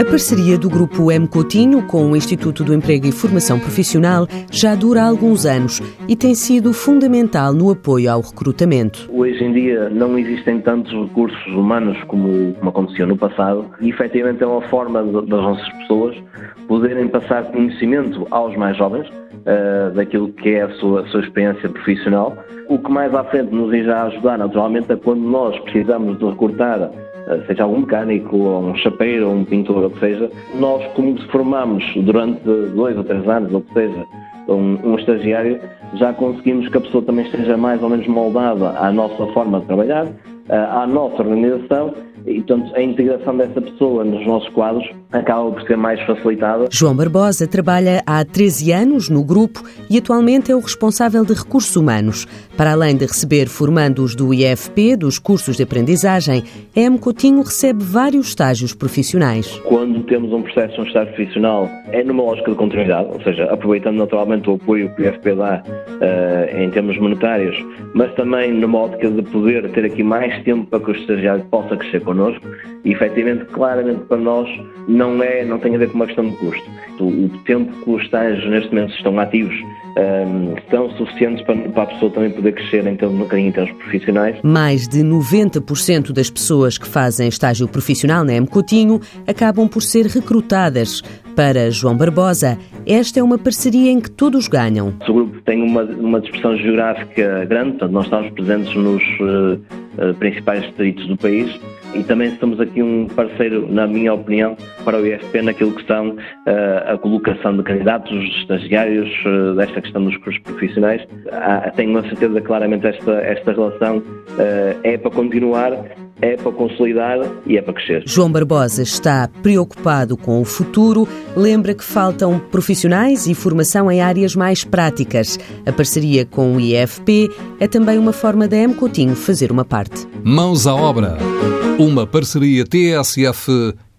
A parceria do Grupo M Coutinho com o Instituto do Emprego e Formação Profissional já dura alguns anos e tem sido fundamental no apoio ao recrutamento. Hoje em dia não existem tantos recursos humanos como, como acontecia no passado e efetivamente é uma forma das nossas pessoas poderem passar conhecimento aos mais jovens uh, daquilo que é a sua, a sua experiência profissional. O que mais à frente nos irá ajudar naturalmente é quando nós precisamos de recrutar seja algum mecânico, ou um chapeiro, ou um pintor, ou que seja, nós como formamos durante dois ou três anos, ou que seja, um, um estagiário, já conseguimos que a pessoa também esteja mais ou menos moldada à nossa forma de trabalhar, eh, à nossa organização e, portanto, a integração dessa pessoa nos nossos quadros acaba por ser mais facilitada. João Barbosa trabalha há 13 anos no grupo e atualmente é o responsável de recursos humanos. Para além de receber formandos do IFP, dos cursos de aprendizagem, a M. Coutinho recebe vários estágios profissionais. Quando temos um processo de um estágio profissional, é numa lógica de continuidade, ou seja, aproveitando naturalmente o apoio que o IFP dá uh, em termos monetários, mas também numa ótica de poder ter aqui mais tempo para que o estagiário possa crescer connosco e efetivamente, claramente para nós, não, é, não tem a ver com uma questão de custo. O, tempo que os estágios neste momento estão ativos um, são suficientes para, para, a pessoa também poder crescer em termos, em termos profissionais. Mais de 90% das pessoas que fazem estágio profissional na M Coutinho acabam por ser recrutadas. Para João Barbosa, esta é uma parceria em que todos ganham. O grupo tem uma, uma dispersão geográfica grande, portanto, nós estamos presentes nos uh, uh, principais distritos do país e também somos aqui um parceiro, na minha opinião, para o IFP naquilo que são uh, a colocação de candidatos, estagiários, uh, desta questão dos cursos profissionais. Uh, tenho a certeza claramente esta, esta relação uh, é para continuar é para consolidar e é para crescer. João Barbosa está preocupado com o futuro, lembra que faltam profissionais e formação em áreas mais práticas. A parceria com o IFP é também uma forma da M Coutinho fazer uma parte. Mãos à obra. Uma parceria TSF-IEFP.